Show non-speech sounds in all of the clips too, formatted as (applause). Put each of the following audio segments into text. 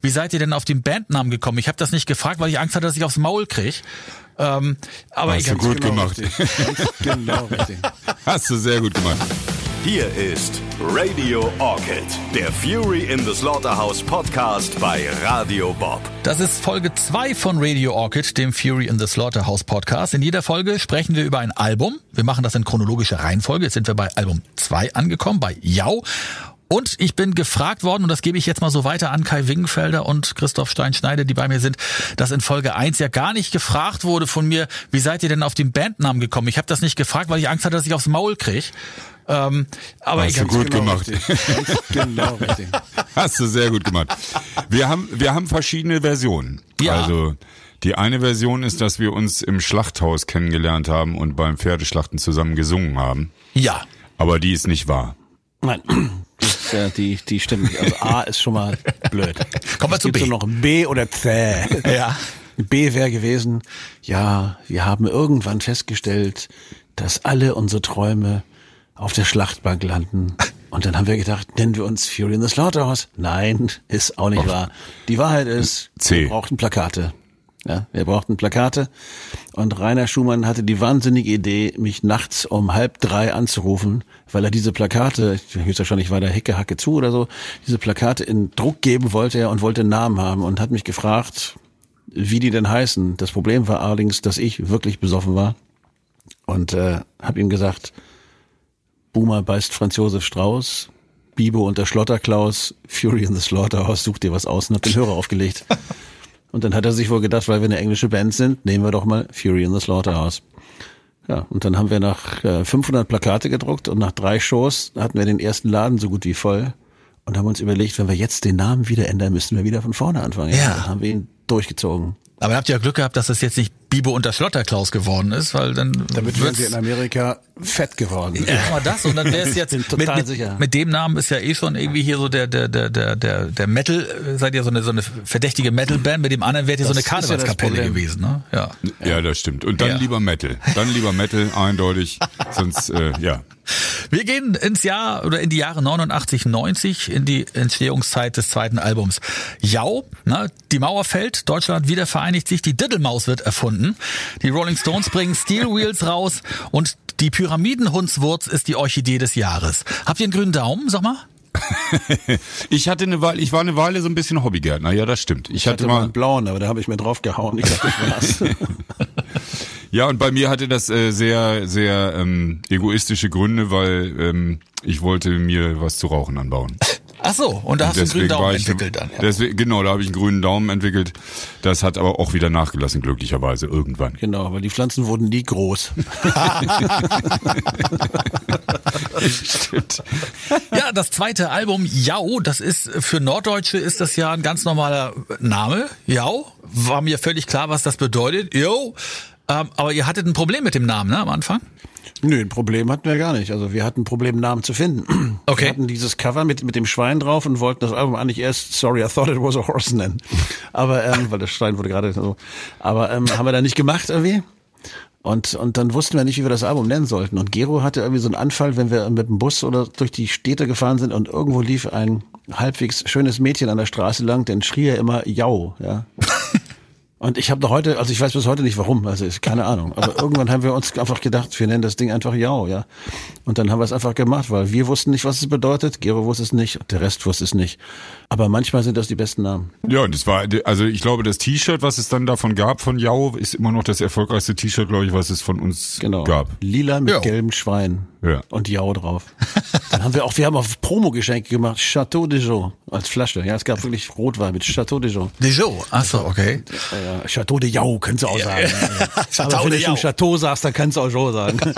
Wie seid ihr denn auf den Bandnamen gekommen? Ich habe das nicht gefragt, weil ich Angst hatte, dass ich aufs Maul kriege. Ähm, aber Hast du ich gut genau gemacht. richtig. (laughs) Genau richtig. Hast du sehr gut gemacht. Hier ist Radio Orchid, der Fury in the Slaughterhouse Podcast bei Radio Bob. Das ist Folge 2 von Radio Orchid, dem Fury in the Slaughterhouse Podcast. In jeder Folge sprechen wir über ein Album. Wir machen das in chronologischer Reihenfolge. Jetzt sind wir bei Album 2 angekommen, bei Jau. Und ich bin gefragt worden, und das gebe ich jetzt mal so weiter an Kai Wingenfelder und Christoph Steinschneider, die bei mir sind, dass in Folge 1 ja gar nicht gefragt wurde von mir, wie seid ihr denn auf den Bandnamen gekommen? Ich habe das nicht gefragt, weil ich Angst hatte, dass ich aufs Maul kriege. Ähm, aber Hast ich du gut genau gemacht. Richtig. (laughs) Genau richtig. Hast du sehr gut gemacht. Wir haben, wir haben verschiedene Versionen. Ja. Also, die eine Version ist, dass wir uns im Schlachthaus kennengelernt haben und beim Pferdeschlachten zusammen gesungen haben. Ja. Aber die ist nicht wahr. Nein, das, äh, die, die stimmt nicht. Also A ist schon mal blöd. (laughs) Kommen wir zu gibt B. so noch B oder C. (laughs) Ja. B wäre gewesen, ja, wir haben irgendwann festgestellt, dass alle unsere Träume auf der Schlachtbank landen. Und dann haben wir gedacht, nennen wir uns Fury in the Slaughterhouse. Nein, ist auch nicht wahr. Die Wahrheit ist, C. wir brauchten Plakate. Ja, wir brauchten Plakate. Und Rainer Schumann hatte die wahnsinnige Idee, mich nachts um halb drei anzurufen, weil er diese Plakate, höchstwahrscheinlich war der Hicke Hacke zu oder so, diese Plakate in Druck geben wollte er und wollte einen Namen haben und hat mich gefragt, wie die denn heißen. Das Problem war allerdings, dass ich wirklich besoffen war und äh, habe ihm gesagt, Boomer beißt Franz Josef Strauß, Bibo und der Schlotterklaus, Fury in the Slaughterhouse, such dir was aus und hab den Hörer aufgelegt. (laughs) Und dann hat er sich wohl gedacht, weil wir eine englische Band sind, nehmen wir doch mal Fury in the Slaughterhouse. Ja, und dann haben wir nach äh, 500 Plakate gedruckt und nach drei Shows hatten wir den ersten Laden so gut wie voll und haben uns überlegt, wenn wir jetzt den Namen wieder ändern, müssen wir wieder von vorne anfangen. Ja. Dann haben wir ihn durchgezogen. Aber ihr habt ja Glück gehabt, dass es jetzt nicht Bibo und der Schlotterklaus geworden ist, weil dann Damit wären wir in Amerika fett geworden. Erstmal das und dann wäre es (laughs) jetzt total mit, sicher. mit dem Namen ist ja eh schon irgendwie hier so der der der der der, der Metal äh, seid ihr so eine so eine verdächtige Metalband mit dem anderen wärt ihr so eine ja Karnevalskapelle Problem. gewesen, ne? Ja. Ja, das stimmt. Und dann Ja. lieber Metal. Dann lieber Metal, eindeutig. (laughs) Sonst, äh, ja. Wir gehen ins Jahr oder in die Jahre 89, 90 in die Entstehungszeit des zweiten Albums. Jau, ne, die Mauer fällt, Deutschland wieder vereinigt sich, die Diddlemaus wird erfunden. Die Rolling Stones bringen Steel Wheels raus und die Pyramidenhundswurz ist die Orchidee des Jahres. Habt ihr einen grünen Daumen, sag mal? (laughs) Ich hatte eine Weile, ich war eine Weile so ein bisschen Hobbygärtner. Ja, das stimmt. Ich, Ich hatte, hatte mal einen blauen, aber da habe ich mir drauf gehauen. Ich dachte, das war's. (laughs) ja, und bei mir hatte das äh, sehr, sehr ähm, egoistische Gründe, weil ähm, ich wollte mir was zu rauchen anbauen. Ach so, und da hast du einen grünen Daumen ich, entwickelt dann. Ja. Deswegen, genau, da habe ich einen grünen Daumen entwickelt. Das hat aber auch wieder nachgelassen, glücklicherweise, irgendwann. genau, aber die Pflanzen wurden nie groß. (laughs) Stimmt. Ja, das zweite Album Jau, das ist für Norddeutsche ist das ja ein ganz normaler Name. Jau, war mir völlig klar, was das bedeutet. Jo, ähm, aber ihr hattet ein Problem mit dem Namen, ne, am Anfang? Nö, ein Problem hatten wir gar nicht. Also wir hatten ein Problem, einen Namen zu finden. (clears throat) Okay. Wir hatten dieses Cover mit, mit dem Schwein drauf und wollten das Album eigentlich erst Sorry, I thought it was a horse nennen. (laughs) Aber, ähm, weil das Schwein wurde gerade so. Aber ähm, haben wir da nicht gemacht irgendwie. Und, und dann wussten wir nicht, wie wir das Album nennen sollten. Und Gero hatte irgendwie so einen Anfall, wenn wir mit dem Bus oder durch die Städte gefahren sind und irgendwo lief ein halbwegs schönes Mädchen an der Straße lang, dann schrie er immer Jau, ja. (laughs) Und ich habe noch heute, also ich weiß bis heute nicht warum, also ist keine Ahnung. Aber (laughs) irgendwann haben wir uns einfach gedacht, wir nennen das Ding einfach Jau, ja. Und dann haben wir es einfach gemacht, weil wir wussten nicht, was es bedeutet, Gero wusste es nicht, der Rest wusste es nicht. Aber manchmal sind das die besten Namen. Ja, und das war, also ich glaube, das T-Shirt, was es dann davon gab von Jau, ist immer noch das erfolgreichste T-Shirt, glaube ich, was es von uns Genau. gab. Lila mit Ja. gelbem Schwein. Ja. Und Jau drauf. (laughs) Dann haben wir auch, wir haben auch Promo-Geschenke gemacht, Chateau de Joux als Flasche. Ja, es gab wirklich Rotwein mit Chateau de Joux. Dijon. Ach so, okay. Ja, Chateau de Jau, kannst du auch sagen. Ja, (laughs) Chateau Aber wenn du schon Jau. Chateau sagst, dann kannst du auch Joux sagen. (laughs)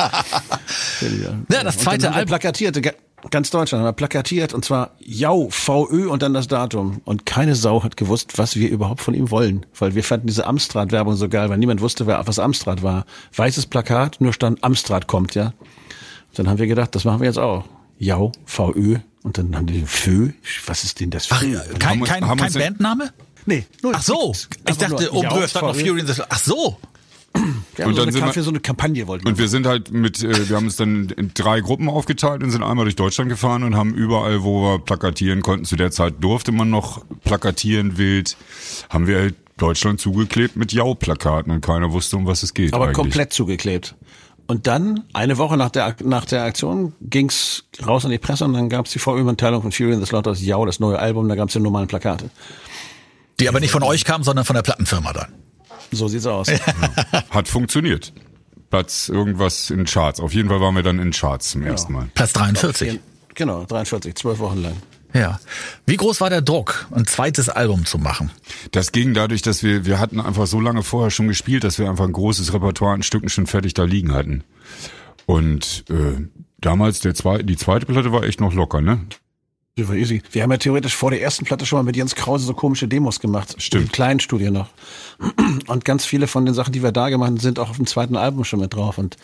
Ja, das zweite Album. plakatiert, ga- ganz Deutschland haben wir plakatiert und zwar Jau, VÖ und dann das Datum. Und keine Sau hat gewusst, was wir überhaupt von ihm wollen. Weil wir fanden diese Amstrad-Werbung so geil, weil niemand wusste, wer, was Amstrad war. Weißes Plakat, nur stand Amstrad kommt, ja. Dann haben wir gedacht, das machen wir jetzt auch. Jau, VÖ und dann haben die Fö. Was ist denn das Fö? Ach, kein, kein, kein Bandname? Nee, null. Ach so, ich Einfach dachte, nur oben Jau, drüber stand noch. Fury in the Ach so, Wir haben Und so dann eine, sind Kamp- wir- für so eine Kampagne wollten Und wir sind halt mit, äh, wir haben uns dann in drei Gruppen aufgeteilt und sind einmal durch Deutschland gefahren und haben überall, wo wir plakatieren konnten, zu der Zeit durfte man noch plakatieren wild, haben wir halt Deutschland zugeklebt mit Jau-Plakaten und keiner wusste, um was es geht. aber eigentlich. komplett zugeklebt. Und dann, eine Woche nach der, nach der Aktion, ging's raus an die Presse und dann gab's die Vorüberteilung von Fury in the Slaughter, das Jau, das neue Album, da gab's die normalen Plakate. Die aber nicht von euch kamen, sondern von der Plattenfirma dann. So sieht's aus. (laughs) Hat funktioniert. Platz irgendwas in Charts. Auf jeden Fall waren wir dann in Charts zum ersten Mal. Platz 43. Genau, 43, zwölf Wochen lang. Ja. Wie groß war der Druck, ein zweites Album zu machen? Das ging dadurch, dass wir, wir hatten einfach so lange vorher schon gespielt, dass wir einfach ein großes Repertoire an Stücken schon fertig da liegen hatten. Und äh, damals der zweite, die zweite Platte war echt noch locker, ne? War easy. Wir haben ja theoretisch vor der ersten Platte schon mal mit Jens Krause so komische Demos gemacht. Stimmt. Im kleinen Studio noch. (clears throat) Und ganz viele von den Sachen, die wir da gemacht haben, sind auch auf dem zweiten Album schon mit drauf. Und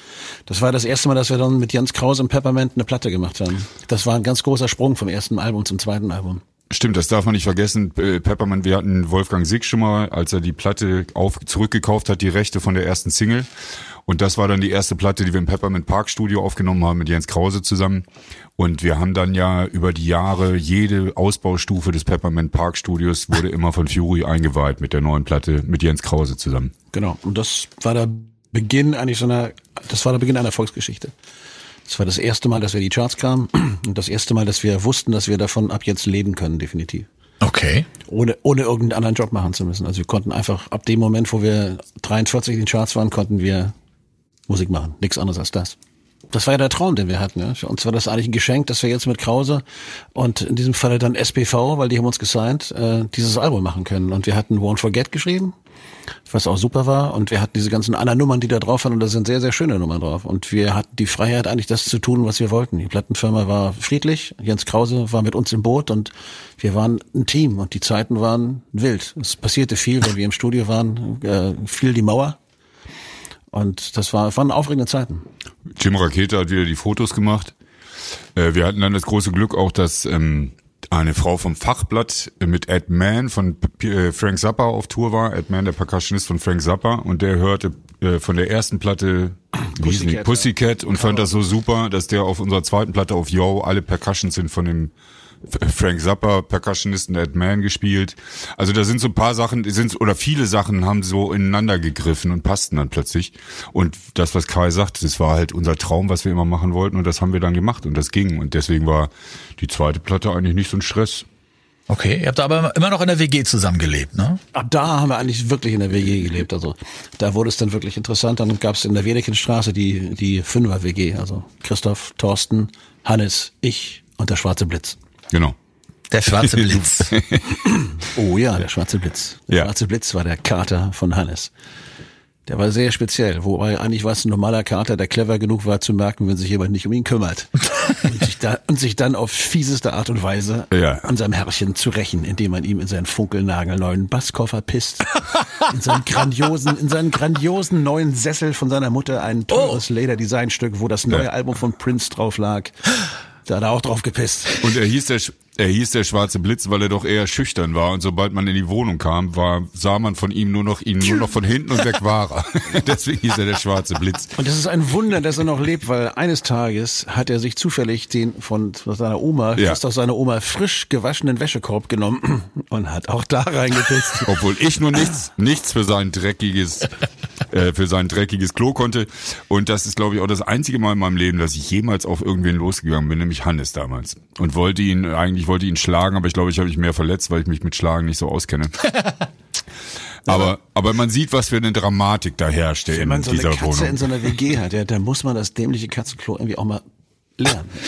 das war das erste Mal, dass wir dann mit Jens Krause und Peppermint eine Platte gemacht haben. Das war ein ganz großer Sprung vom ersten Album zum zweiten Album. Stimmt, das darf man nicht vergessen. Äh, Peppermint, wir hatten Wolfgang Sick schon mal, als er die Platte auf, zurückgekauft hat, die Rechte von der ersten Single. Und das war dann die erste Platte, die wir im Peppermint Park Studio aufgenommen haben mit Jens Krause zusammen. Und wir haben dann ja über die Jahre jede Ausbaustufe des Peppermint Park Studios wurde immer von Fury eingeweiht mit der neuen Platte mit Jens Krause zusammen. Genau. Und das war der Beginn eigentlich so einer, das war der Beginn einer Volksgeschichte. Das war das erste Mal, dass wir in die Charts kamen (clears throat) und das erste Mal, dass wir wussten, dass wir davon ab jetzt leben können, definitiv. Okay. Ohne, ohne irgendeinen anderen Job machen zu müssen. Also wir konnten einfach ab dem Moment, wo wir 43 in den Charts waren, konnten wir Musik machen. Nichts anderes als das. Das war ja der Traum, den wir hatten. Ja. Für uns war das eigentlich ein Geschenk, dass wir jetzt mit Krause und in diesem Falle dann SPV, weil die haben uns gesigned, äh, dieses Album machen können. Und wir hatten Won't Forget geschrieben, was auch super war. Und wir hatten diese ganzen anderen Nummern, die da drauf waren. Und da sind sehr, sehr schöne Nummern drauf. Und wir hatten die Freiheit, eigentlich das zu tun, was wir wollten. Die Plattenfirma war friedlich. Jens Krause war mit uns im Boot und wir waren ein Team. Und die Zeiten waren wild. Es passierte viel, wenn wir im Studio waren, äh, fiel die Mauer. Und das war, waren aufregende Zeiten. Jim Rakete hat wieder die Fotos gemacht. Äh, wir hatten dann das große Glück auch, dass ähm, eine Frau vom Fachblatt mit Ed Mann von äh, Frank Zappa auf Tour war. Ed Mann, der Percussionist von Frank Zappa. Und der hörte äh, von der ersten Platte? Pussycat, Pussycat und fand das so super, dass der auf unserer zweiten Platte auf Yo alle Percussions sind von dem Frank Zappa, Percussionisten Ed Mann gespielt. Also da sind so ein paar Sachen, die sind oder viele Sachen haben so ineinander gegriffen und passten dann plötzlich. Und das, was Kai sagt, das war halt unser Traum, was wir immer machen wollten und das haben wir dann gemacht und das ging. Und deswegen war die zweite Platte eigentlich nicht so ein Stress. Okay. Ihr habt aber immer noch in der WG zusammengelebt, ne? Ab da haben wir eigentlich wirklich in der WG gelebt. Also da wurde es dann wirklich interessant. Dann gab es in der Wedekinstraße die, die Fünfer-WG. Also Christoph, Thorsten, Hannes, ich und der Schwarze Blitz. Genau. Der schwarze (laughs) Blitz. Oh ja, der Schwarze Blitz. Der Ja. Schwarze Blitz war der Kater von Hannes. Der war sehr speziell, wobei eigentlich war es ein normaler Kater, der clever genug war zu merken, wenn sich jemand nicht um ihn kümmert. (laughs) und, sich da, und sich dann auf fieseste Art und Weise Ja. an seinem Herrchen zu rächen, indem man ihm in seinen funkelnagelneuen Basskoffer pisst. in seinen grandiosen, in seinen grandiosen neuen Sessel von seiner Mutter ein teures Leder-Designstück, wo das neue Ja. Album von Prince drauf lag. Da hat er auch drauf gepisst. Und er hieß der, er hieß der schwarze Blitz, weil er doch eher schüchtern war. Und sobald man in die Wohnung kam, war, sah man von ihm nur noch, ihn nur noch von hinten und weg war er. (laughs) Deswegen hieß er der schwarze Blitz. Und das ist ein Wunder, dass er noch lebt, weil eines Tages hat er sich zufällig den von seiner Oma, Ja. fast aus seiner Oma, frisch gewaschenen Wäschekorb genommen und hat auch da reingepisst. Obwohl ich nur nichts, nichts für sein dreckiges, äh, für sein dreckiges Klo konnte. Und das ist, glaube ich, auch das einzige Mal in meinem Leben, dass ich jemals auf irgendwen losgegangen bin, nämlich Hannes damals. Und wollte ihn, eigentlich wollte ihn schlagen, aber ich glaube, ich habe mich mehr verletzt, weil ich mich mit Schlagen nicht so auskenne. (laughs) Aber, aber man sieht, was für eine Dramatik da herrscht Wenn in man so eine dieser Katze Wohnung. in so einer WG hat, ja, dann muss man das dämliche Katzenklo irgendwie auch mal lernen. (laughs)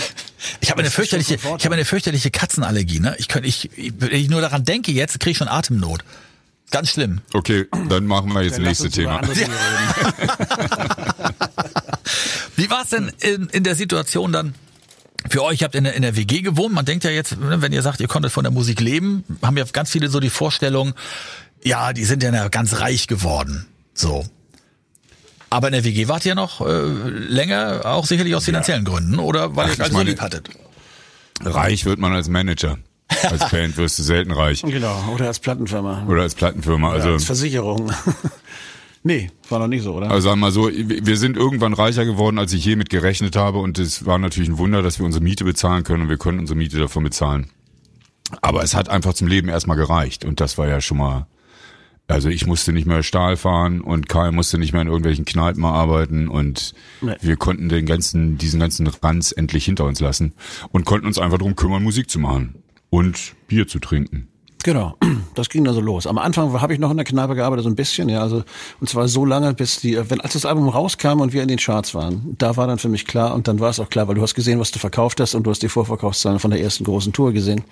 Ich habe eine fürchterliche, ich habe eine fürchterliche Katzenallergie, ne? Ich könnte, ich, ich, wenn ich nur daran denke jetzt, kriege ich schon Atemnot. Ganz schlimm. Okay, dann machen wir jetzt lass nächste Thema. (laughs) Wie war es denn in, in der Situation dann? Für euch, ihr habt in der, in der WG gewohnt. Man denkt ja jetzt, ne, wenn ihr sagt, ihr konntet von der Musik leben, haben ja ganz viele so die Vorstellung, ja, die sind ja ganz reich geworden. So. Aber in der WG wart ihr noch äh, länger, auch sicherlich aus finanziellen Gründen, oder weil Ach, ihr ich alles so meine- lieb hattet? Reich wird man als Manager. (laughs) Als Band wirst du selten reich. Genau, oder als Plattenfirma. Oder als Plattenfirma. Oder Also als Versicherung. (laughs) Nee, war noch nicht so, oder? Also sagen wir mal so, wir sind irgendwann reicher geworden, als ich je mit gerechnet habe und es war natürlich ein Wunder, dass wir unsere Miete bezahlen können und wir können unsere Miete davon bezahlen. Aber es hat einfach zum Leben erstmal gereicht und das war ja schon mal, also ich musste nicht mehr Stahl fahren und Karl musste nicht mehr in irgendwelchen Kneipen arbeiten und Nee. wir konnten den ganzen, diesen ganzen Ranz endlich hinter uns lassen und konnten uns einfach darum kümmern, Musik zu machen und Bier zu trinken. Genau, (clears throat) das ging dann so los. Am Anfang habe ich noch in der Kneipe gearbeitet, so ein bisschen, ja, also und zwar so lange, bis die, wenn als das Album rauskam und wir in den Charts waren, da war dann für mich klar und dann war es auch klar, weil du hast gesehen, was du verkauft hast und du hast die Vorverkaufszahlen von der ersten großen Tour gesehen,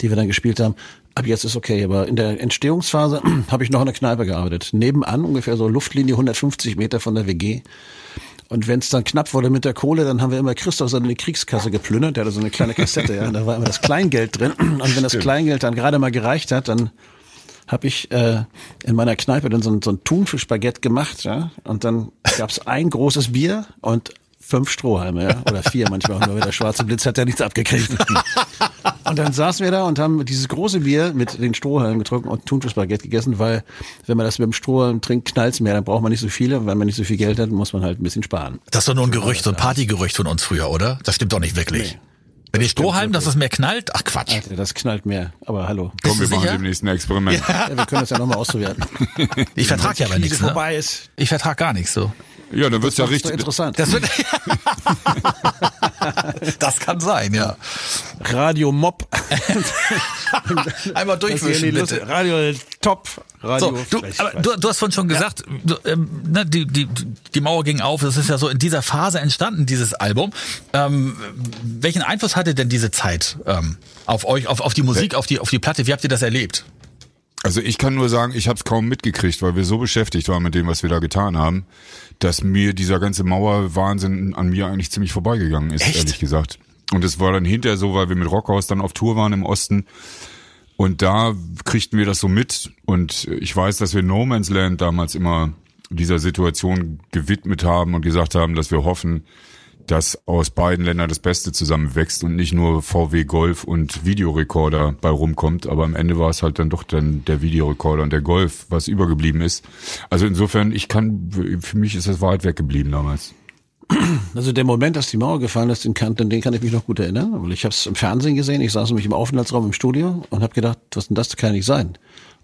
die wir dann gespielt haben. Ab jetzt ist okay, aber in der Entstehungsphase (clears throat) habe ich noch in der Kneipe gearbeitet, nebenan ungefähr so Luftlinie 150 Meter von der WG. Und wenn es dann knapp wurde mit der Kohle, dann haben wir immer Christoph seine Kriegskasse geplündert. Der hatte so eine kleine Kassette, ja. Da war immer das Kleingeld drin. Und wenn das Kleingeld dann gerade mal gereicht hat, dann habe ich äh, in meiner Kneipe dann so ein, so ein Thunfischbaguette gemacht, ja. Und dann gab's ein großes Bier und fünf Strohhalme, ja. Oder vier manchmal, nur der schwarze Blitz hat ja nichts abgekriegt. (laughs) Und dann saßen wir da und haben dieses große Bier mit den Strohhalmen getrunken und Thunfischbaguette gegessen, weil wenn man das mit dem Strohhalm trinkt, knallt's mehr, dann braucht man nicht so viele. Und wenn man nicht so viel Geld hat, muss man halt ein bisschen sparen. Das ist doch nur ein Gerücht, so ein Partygerücht von uns früher, oder? Das stimmt doch nicht wirklich. Wenn die Strohhalm, dass es mehr knallt, ach Quatsch. Alter, das knallt mehr. Aber hallo. Komm, wir du machen sicher? demnächst ein Experiment. Ja, wir können das ja nochmal ausprobieren. (laughs) Ich vertrag ja aber nichts. Ne? vorbei ist. Ich vertrag gar nichts so. Ja, dann wird's ja Das ist doch richtig. interessant. Das wird. (laughs) das kann sein, ja. Radio Mob. Einmal ja durchwischen, bitte. Radio Top. Radio So, du, Frech- aber du, du hast vorhin schon gesagt, du, ähm, ne, die, die, die Mauer ging auf. Das ist ja so in dieser Phase entstanden, dieses Album. Ähm, welchen Einfluss hatte denn diese Zeit ähm, auf euch, auf, auf die Musik, auf die, auf die Platte? Wie habt ihr das erlebt? Also ich kann nur sagen, ich habe es kaum mitgekriegt, weil wir so beschäftigt waren mit dem, was wir da getan haben, dass mir dieser ganze Mauerwahnsinn an mir eigentlich ziemlich vorbeigegangen ist, Echt? ehrlich gesagt. Und es war dann hinterher so, weil wir mit Rockhaus dann auf Tour waren im Osten. Und da kriegten wir das so mit. Und ich weiß, dass wir No Man's Land damals immer dieser Situation gewidmet haben und gesagt haben, dass wir hoffen, dass aus beiden Ländern das Beste zusammenwächst und nicht nur VW Golf und Videorekorder bei rumkommt, aber am Ende war es halt dann doch dann der Videorekorder und der Golf, was übergeblieben ist. Also insofern, ich kann, für mich ist das weit weggeblieben damals. Also der Moment, dass die Mauer gefallen ist, den kann, den kann ich mich noch gut erinnern. Weil ich habe es im Fernsehen gesehen. Ich saß nämlich im Aufenthaltsraum im Studio und habe gedacht, was denn das das kann nicht sein.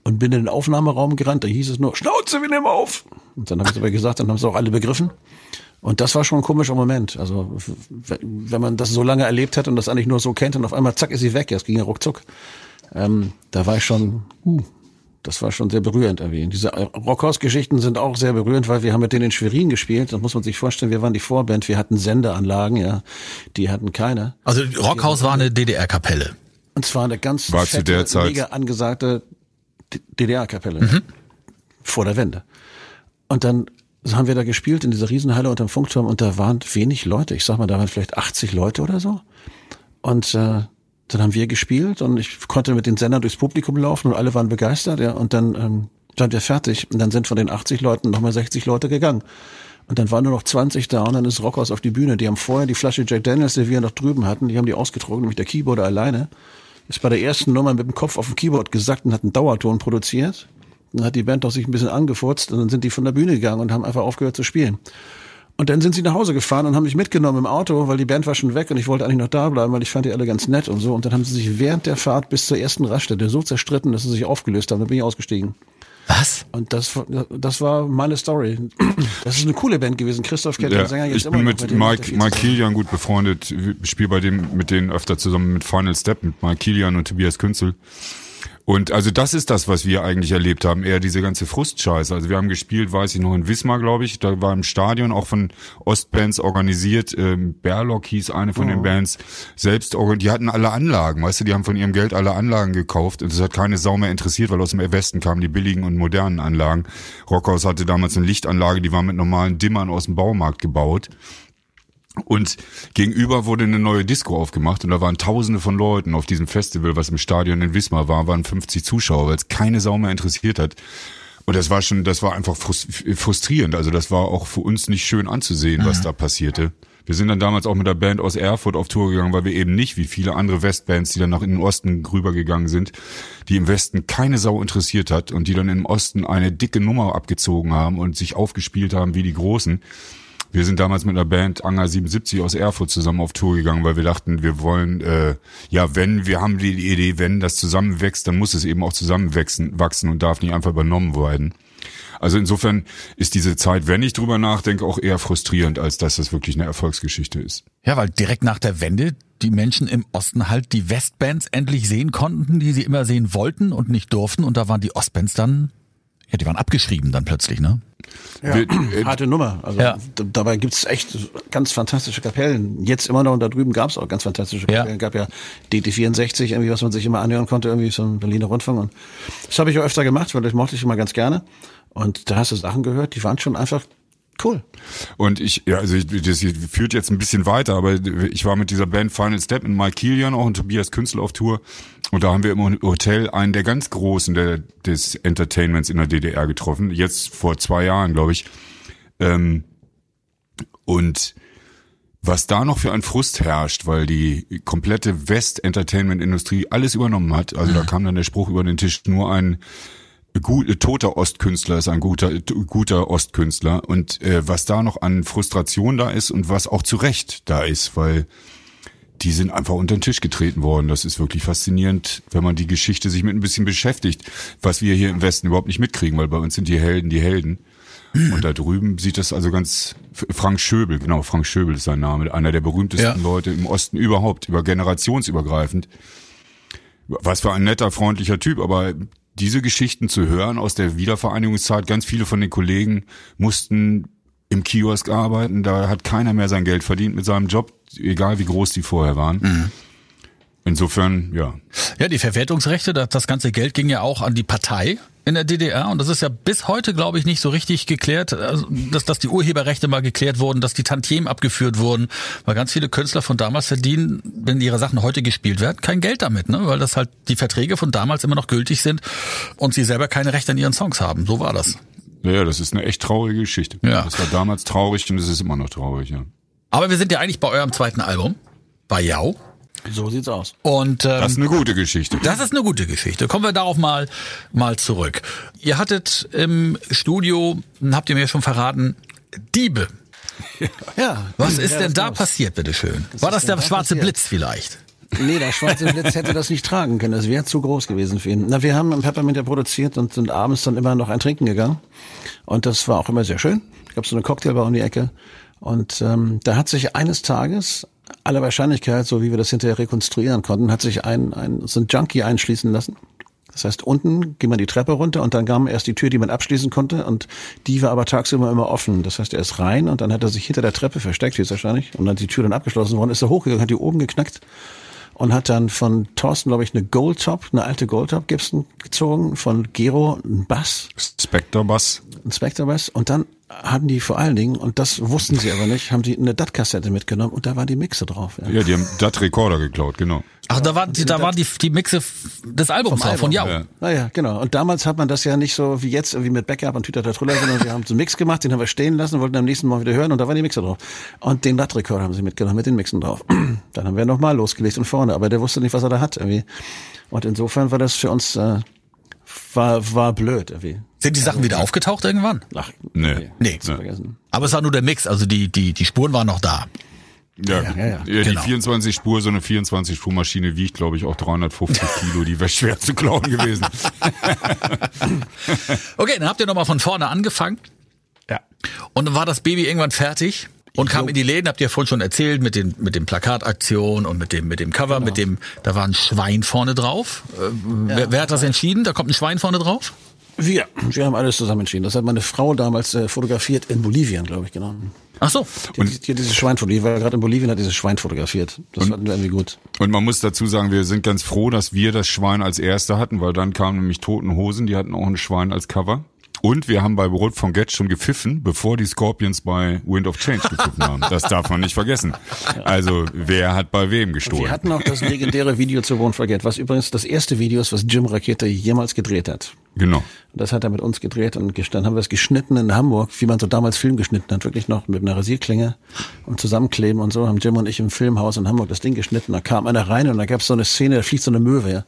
Und bin in den Aufnahmeraum gerannt. Da hieß es nur Schnauze, wir nehmen auf. Und dann habe ich aber gesagt, dann haben es auch alle begriffen. Und das war schon ein komischer Moment. Also wenn man das so lange erlebt hat und das eigentlich nur so kennt und auf einmal zack ist sie weg. Ja, es ging ja ruckzuck. Ähm, da war ich schon, uh, das war schon sehr berührend irgendwie. Diese Rockhaus-Geschichten sind auch sehr berührend, weil wir haben mit denen in Schwerin gespielt. Das muss man sich vorstellen. Wir waren die Vorband. Wir hatten Sendeanlagen, ja. Die hatten keine. Also Rockhaus war eine DDR-Kapelle. Und zwar eine ganz War zu fette, der Zeit- mega angesagte DDR-Kapelle. Vor der Wende. Und dann haben wir da gespielt in dieser Riesenhalle unterm Funkturm und da waren wenig Leute. Ich sag mal, da waren vielleicht 80 Leute oder so. Und äh, dann haben wir gespielt und ich konnte mit den Sendern durchs Publikum laufen und alle waren begeistert, ja. Und dann ähm, waren wir fertig und dann sind von den 80 Leuten nochmal 60 Leute gegangen. Und dann waren nur noch 20 da und dann ist Rockhaus auf die Bühne. Die haben vorher die Flasche Jack Daniels, die wir noch drüben hatten, die haben die ausgetrunken, nämlich der Keyboarder alleine. Ist bei der ersten Nummer mit dem Kopf auf dem Keyboard gesackt und hat einen Dauerton produziert. Dann hat die Band doch sich ein bisschen angefurzt und dann sind die von der Bühne gegangen und haben einfach aufgehört zu spielen. Und dann sind sie nach Hause gefahren und haben mich mitgenommen im Auto, weil die Band war schon weg und ich wollte eigentlich noch da bleiben, weil ich fand die alle ganz nett und so. Und dann haben sie sich während der Fahrt bis zur ersten Raststätte so zerstritten, dass sie sich aufgelöst haben. Dann bin ich ausgestiegen. Was? Und das, das war meine Story. Das ist eine coole Band gewesen. Christoph kennt den Ja, Sänger jetzt ich immer bin mit er Mike, Mike. Kilian gut befreundet. Ich spiele bei dem, mit denen öfter zusammen mit Final Step, mit Mike Kilian und Tobias Künzel. Und also das ist das, was wir eigentlich erlebt haben, eher diese ganze Frustscheiße. Also wir haben gespielt, weiß ich noch, in Wismar, glaube ich. Da war im Stadion auch von Ostbands organisiert. Ähm, Berlock hieß eine von den Bands. Selbst, die hatten alle Anlagen, weißt du, die haben von ihrem Geld alle Anlagen gekauft. Und es hat keine Sau mehr interessiert, weil aus dem Westen kamen die billigen und modernen Anlagen. Rockhaus hatte damals eine Lichtanlage, die war mit normalen Dimmern aus dem Baumarkt gebaut. Und gegenüber wurde eine neue Disco aufgemacht und da waren tausende von Leuten auf diesem Festival, was im Stadion in Wismar war, waren 50 Zuschauer, weil es keine Sau mehr interessiert hat. Und das war schon, das war einfach frus- frustrierend. Also das war auch für uns nicht schön anzusehen, was da passierte. Wir sind dann damals auch mit der Band aus Erfurt auf Tour gegangen, weil wir eben nicht, wie viele andere Westbands, die dann nach in den Osten rübergegangen sind, die im Westen keine Sau interessiert hat und die dann im Osten eine dicke Nummer abgezogen haben und sich aufgespielt haben wie die Großen. Wir sind damals mit einer Band Anger 77 aus Erfurt zusammen auf Tour gegangen, weil wir dachten, wir wollen, äh, ja, wenn, wir haben die Idee, wenn das zusammenwächst, dann muss es eben auch zusammenwachsen wachsen und darf nicht einfach übernommen werden. Also insofern ist diese Zeit, wenn ich drüber nachdenke, auch eher frustrierend, als dass das wirklich eine Erfolgsgeschichte ist. Ja, weil direkt nach der Wende die Menschen im Osten halt die Westbands endlich sehen konnten, die sie immer sehen wollten und nicht durften. Und da waren die Ostbands dann, ja, die waren abgeschrieben dann plötzlich, ne? Ja, Wir- (clears throat) äh, harte Nummer. Also Ja. dabei gibt's echt ganz fantastische Kapellen. Jetzt immer noch und da drüben gab's auch ganz fantastische Ja. Kapellen. gab ja DT64, irgendwie, was man sich immer anhören konnte, irgendwie so ein Berliner Rundfunk. Und das habe ich auch öfter gemacht, weil das mochte ich immer ganz gerne. Und da hast du Sachen gehört, die waren schon einfach cool. Und ich, ja, also ich, das führt jetzt ein bisschen weiter, aber ich war mit dieser Band Final Step mit Mike Kilian auch und Tobias Künzel auf Tour. Und da haben wir im Hotel einen der ganz Großen der, des Entertainments in der DDR getroffen. Jetzt vor zwei Jahren, glaube ich. Ähm, und was da noch für ein Frust herrscht, weil die komplette West-Entertainment-Industrie alles übernommen hat. Also da kam dann der Spruch über den Tisch, nur ein gut, toter Ostkünstler ist ein guter, guter Ostkünstler. Und äh, was da noch an Frustration da ist und was auch zu Recht da ist, weil die sind einfach unter den Tisch getreten worden. Das ist wirklich faszinierend, wenn man die Geschichte sich mit ein bisschen beschäftigt, was wir hier im Westen überhaupt nicht mitkriegen, weil bei uns sind die Helden die Helden. Und da drüben sieht das also ganz Frank Schöbel, genau, Frank Schöbel ist sein Name, einer der berühmtesten Ja. Leute im Osten überhaupt, über generationsübergreifend. Was für ein netter, freundlicher Typ, aber diese Geschichten zu hören aus der Wiedervereinigungszeit, ganz viele von den Kollegen mussten im Kiosk arbeiten, da hat keiner mehr sein Geld verdient mit seinem Job, egal wie groß die vorher waren. Insofern, ja. Ja, die Verwertungsrechte, das, das ganze Geld ging ja auch an die Partei in der DDR und das ist ja bis heute, glaube ich, nicht so richtig geklärt, also, dass, dass die Urheberrechte mal geklärt wurden, dass die Tantiemen abgeführt wurden, weil ganz viele Künstler von damals verdienen, wenn ihre Sachen heute gespielt werden, kein Geld damit, ne? weil das halt die Verträge von damals immer noch gültig sind und sie selber keine Rechte an ihren Songs haben. So war das. Ja, das ist eine echt traurige Geschichte. Ja. Das war damals traurig und es ist immer noch traurig, ja. Aber wir sind ja eigentlich bei eurem zweiten Album, bei Yao. So sieht's aus. Und ähm, Das ist eine gute Geschichte. Das ist eine gute Geschichte. Kommen wir darauf mal, mal zurück. Ihr hattet im Studio, habt ihr mir schon verraten, Diebe. Ja. Was ist ja, denn da passiert, bitteschön? War das der da schwarze passiert? Blitz vielleicht? Nee, der schwarze Blitz hätte das nicht tragen können. Das wäre zu groß gewesen für ihn. Na, wir haben im Peppermint ja produziert und sind abends dann immer noch ein Trinken gegangen. Und das war auch immer sehr schön. Es gab so eine Cocktailbar um die Ecke. Und ähm, da hat sich eines Tages, aller Wahrscheinlichkeit, so wie wir das hinterher rekonstruieren konnten, hat sich ein, ein so ein Junkie einschließen lassen. Das heißt, unten ging man die Treppe runter und dann kam erst die Tür, die man abschließen konnte und die war aber tagsüber immer offen. Das heißt, er ist rein und dann hat er sich hinter der Treppe versteckt, höchstwahrscheinlich, und dann die Tür dann abgeschlossen worden, ist er hochgegangen, hat die oben geknackt und hat dann von Thorsten, glaube ich, eine Goldtop, eine alte Goldtop Gibson gezogen, von Gero einen Bass, Spectre Bass. einen Spectre Bass und dann hatten die vor allen Dingen, und das wussten sie aber nicht, haben die eine DAT-Kassette mitgenommen und da war die Mixe drauf. Ja. Ja, die haben dat Rekorder geklaut, genau. Ach, da war, die, da war die, die Mixe des Albums auch, von Yao. Ja. Naja, genau. Und damals hat man das ja nicht so wie jetzt, irgendwie mit Backup und Tüter Truller, sondern wir haben so einen Mix gemacht, den haben wir stehen lassen, wollten am nächsten Mal wieder hören und da war die Mixe drauf. Und den DAT-Rekorder haben sie mitgenommen, mit den Mixen drauf. (clears throat) Dann haben wir nochmal losgelegt und vorne, aber der wusste nicht, was er da hat irgendwie. Und insofern war das für uns, äh, war, war blöd irgendwie. Sind die Sachen wieder aufgetaucht irgendwann? Ach, Nee. Nee. vergessen. Aber es war nur der Mix, also die, die, die Spuren waren noch da. Ja, ja, ja. die Genau. 24 Spur, so eine 24 Spur Maschine wiegt, glaube ich, auch 350 (laughs) Kilo. Die wäre schwer zu klauen gewesen. (laughs) Okay, dann habt ihr nochmal von vorne angefangen. Ja. Und dann war das Baby irgendwann fertig und kam in die Läden, habt ihr vorhin schon erzählt, mit den, mit den Plakataktionen und mit dem, mit dem Cover, mit dem, da war ein Schwein vorne drauf. Äh, wer, wer hat das entschieden? Da kommt ein Schwein vorne drauf? Wir, wir haben alles zusammen entschieden. Das hat meine Frau damals äh, fotografiert in Bolivien, glaube ich, genau. Ach so. Die, die, dieses Schwein fotografiert, war gerade in Bolivien, hat dieses Schwein fotografiert. Das fanden wir irgendwie gut. Und man muss dazu sagen, wir sind ganz froh, dass wir das Schwein als Erster hatten, weil dann kamen nämlich Toten Hosen, die hatten auch ein Schwein als Cover. Und wir haben bei Rot von Getz schon gepfiffen, bevor die Scorpions bei Wind of Change gepfiffen haben. Das darf man nicht vergessen. Also, wer hat bei wem gestohlen? Wir hatten auch das legendäre Video zu Won't Forget, was übrigens das erste Video ist, was Jim Rakete jemals gedreht hat. Genau. Das hat er mit uns gedreht und dann haben wir es geschnitten in Hamburg, wie man so damals Film geschnitten hat, wirklich noch mit einer Rasierklinge und zusammenkleben und so, haben Jim und ich im Filmhaus in Hamburg das Ding geschnitten. Da kam einer rein und da gab es so eine Szene, da fliegt so eine Möwe. Ja.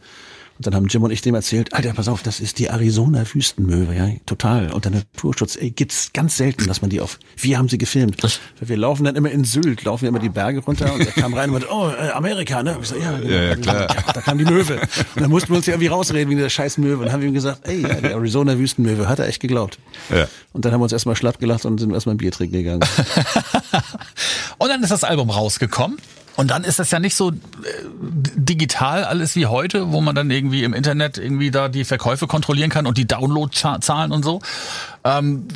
Und dann haben Jim und ich dem erzählt, Alter, pass auf, das ist die Arizona Wüstenmöwe, ja, total. Unter Naturschutz, ey, gibt's ganz selten, dass man die auf, wir haben sie gefilmt. Wir laufen dann immer in Sylt, laufen wir immer die Berge runter und er kam rein und meinte, oh, äh, Amerika, ne? Ich so, ja, genau. Ja, ja, klar. Da kam die Möwe. Und dann mussten wir uns ja irgendwie rausreden wegen der scheiß Möwe. Und dann haben wir ihm gesagt, ey, ja, die Arizona Wüstenmöwe, hat er echt geglaubt. Ja. Und dann haben wir uns erstmal schlapp gelacht und sind erstmal ein Bier trinken gegangen. (laughs) Und dann ist das Album rausgekommen. Und dann ist das ja nicht so äh, digital alles wie heute, wo man dann irgendwie im Internet irgendwie da die Verkäufe kontrollieren kann und die Downloadzahlen und so. Ähm,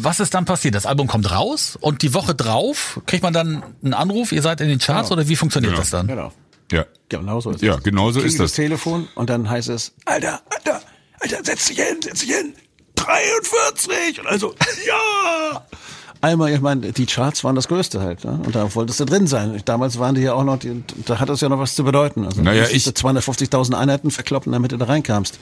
was ist dann passiert? Das Album kommt raus und die Woche drauf kriegt man dann einen Anruf, ihr seid in den Charts oder wie funktioniert Genau. das dann? Genau. Ja. Genau so ist Ja, es. genau so ist das. Telefon und dann heißt es, Alter, Alter, Alter, setz dich hin, setz dich hin. 43! Und also, ja! Einmal, ich meine, die Charts waren das Größte halt, ne? Und da wolltest du drin sein. Damals waren die ja auch noch, die, da hat das ja noch was zu bedeuten. Also, Naja, ich- du 250.000 Einheiten verkloppen, damit du da reinkamst.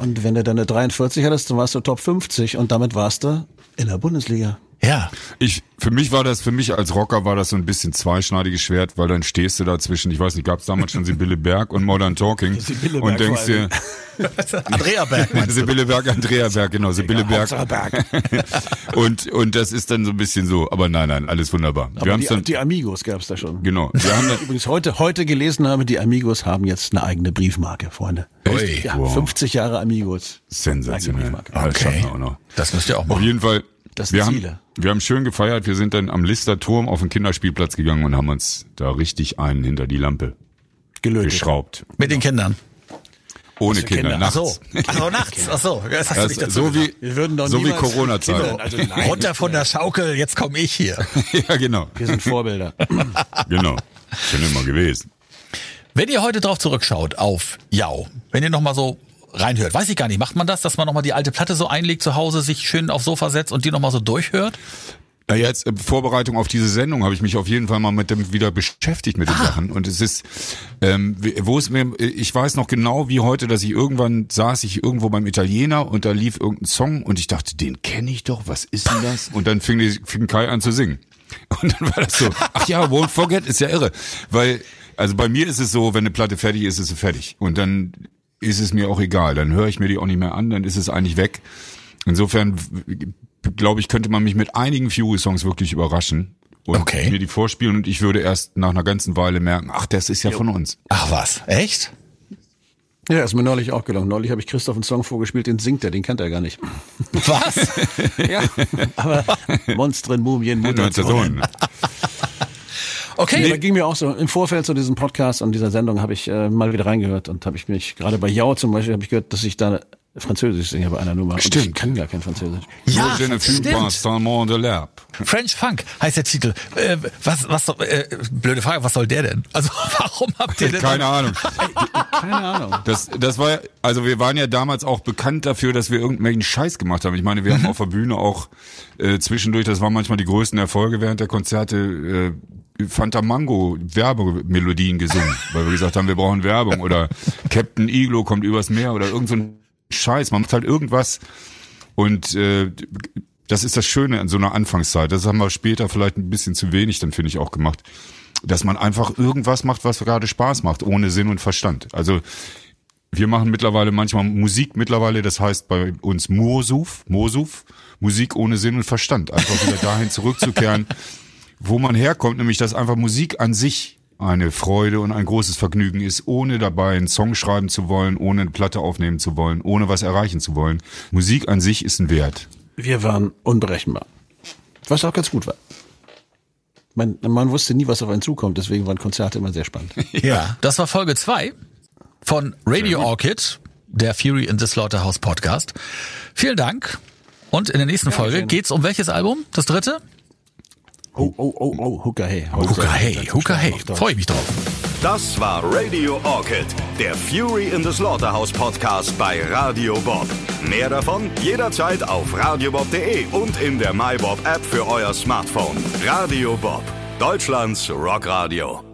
Und wenn du dann eine 43 hattest, dann warst du Top 50 und damit warst du in der Bundesliga. Ja. Ich, für mich war das, für mich als Rocker war das so ein bisschen zweischneidiges Schwert, weil dann stehst du da zwischen, ich weiß nicht, gab es damals schon Sibylle Berg und Modern Talking (laughs) Sibylle und Berg denkst dir, (laughs) Andrea Bergmann. (laughs) Sibylle Berg, Andrea Berg, genau, Sibylle Berg. Berg. und, und das ist dann so ein bisschen so, aber nein, nein, alles wunderbar. wir Aber haben die, dann, die Amigos gab's da schon. genau, wir haben dann, Übrigens heute, heute gelesen habe, die Amigos haben jetzt eine eigene Briefmarke, Freunde. Ui. Ja, Wow. 50 Jahre Amigos. sensationell. Eigene Briefmarke. Ah, das Okay. schaffen wir auch noch. Das müsst ihr auch Auf machen. jeden Fall, Das sind wir haben, Ziele. wir haben schön gefeiert. Wir sind dann am Lister Turm auf den Kinderspielplatz gegangen und haben uns da richtig einen hinter die Lampe Gelötet. geschraubt. Mit den Kindern. Ohne Kinder, Kinder? nachts. Ach so. Ach so, nachts. Ach so. Das hast du Das, nicht dazu so wie, Wir würden doch so wie niemals Corona-Zeit. Kinder- also Runter von der Schaukel, jetzt komme ich hier. (laughs) ja, genau. Wir sind Vorbilder. (laughs) Genau. Schon immer gewesen. Wenn ihr heute drauf zurückschaut auf Jau, wenn ihr nochmal so reinhört, weiß ich gar nicht, macht man das, dass man nochmal die alte Platte so einlegt zu Hause, sich schön aufs Sofa setzt und die nochmal so durchhört? Na jetzt äh, Vorbereitung auf diese Sendung habe ich mich auf jeden Fall mal mit dem wieder beschäftigt mit den Sachen und es ist ähm, wo es mir ich weiß noch genau wie heute, dass ich irgendwann saß ich irgendwo beim Italiener und da lief irgendein Song und ich dachte, den kenne ich doch, was ist denn das? Und dann fing, die, fing Kai an zu singen. (laughs) Und dann war das so, ach ja, Won't Forget ist ja irre, weil also bei mir ist es so, wenn eine Platte fertig ist, ist sie fertig und dann ist es mir auch egal, dann höre ich mir die auch nicht mehr an, dann ist es eigentlich weg. Insofern glaube ich, könnte man mich mit einigen Fury-Songs wirklich überraschen und Okay. mir die vorspielen und ich würde erst nach einer ganzen Weile merken, ach, das ist ja von uns. Ach was, echt? Ja, ist mir neulich auch gelungen. Neulich habe ich Christoph einen Song vorgespielt, den singt er, den kennt er gar nicht. Was? (laughs) Ja, aber Monstren, Mumien, (laughs) Nur Okay. Da ging mir auch so im Vorfeld zu diesem Podcast und dieser Sendung habe ich äh, mal wieder reingehört und habe ich mich gerade bei Jau zum Beispiel habe ich gehört, dass ich da Französisch singe bei einer Nummer. Und Stimmt. ich kann gar kein Französisch. Ja, ne stimmt. French Funk heißt der Titel. Äh, was, was, äh, blöde Frage, was soll der denn? Also, (laughs) warum habt ihr denn? Keine Ahnung. (laughs) Keine Ahnung. Das, das war, also wir waren ja damals auch bekannt dafür, dass wir irgendwelchen Scheiß gemacht haben. Ich meine, wir haben auf der Bühne auch äh, zwischendurch, das waren manchmal die größten Erfolge während der Konzerte, äh, Fanta Mango Werbemelodien gesungen, weil wir gesagt haben, wir brauchen Werbung oder Captain Iglo kommt übers Meer oder irgend so ein Scheiß. Man macht halt irgendwas und äh, das ist das Schöne an so einer Anfangszeit. Das haben wir später vielleicht ein bisschen zu wenig, dann finde ich auch gemacht, dass man einfach irgendwas macht, was gerade Spaß macht, ohne Sinn und Verstand. Also wir machen mittlerweile manchmal Musik mittlerweile, das heißt bei uns Mosuf, Mosuf, Musik ohne Sinn und Verstand. Einfach wieder dahin zurückzukehren, (laughs) wo man herkommt, nämlich dass einfach Musik an sich eine Freude und ein großes Vergnügen ist, ohne dabei einen Song schreiben zu wollen, ohne eine Platte aufnehmen zu wollen, ohne was erreichen zu wollen. Musik an sich ist ein Wert. Wir waren unberechenbar. Was auch ganz gut war. Man, man wusste nie, was auf einen zukommt, deswegen waren Konzerte immer sehr spannend. (laughs) Ja. Das war Folge zwei von Radio Orchid, der Fury in the Slaughterhouse Podcast. Vielen Dank. Und in der nächsten Folge schön. geht's um welches Album? Das dritte? Oh, oh, oh, oh, Hooker Hey. Hooker Hey, Hooker Hey. Freue ich mich drauf. Das war Radio Orchid, der Fury in the Slaughterhouse Podcast bei Radio Bob. Mehr davon jederzeit auf radiobob.de und in der MyBob App für euer Smartphone. Radio Bob, Deutschlands Rockradio.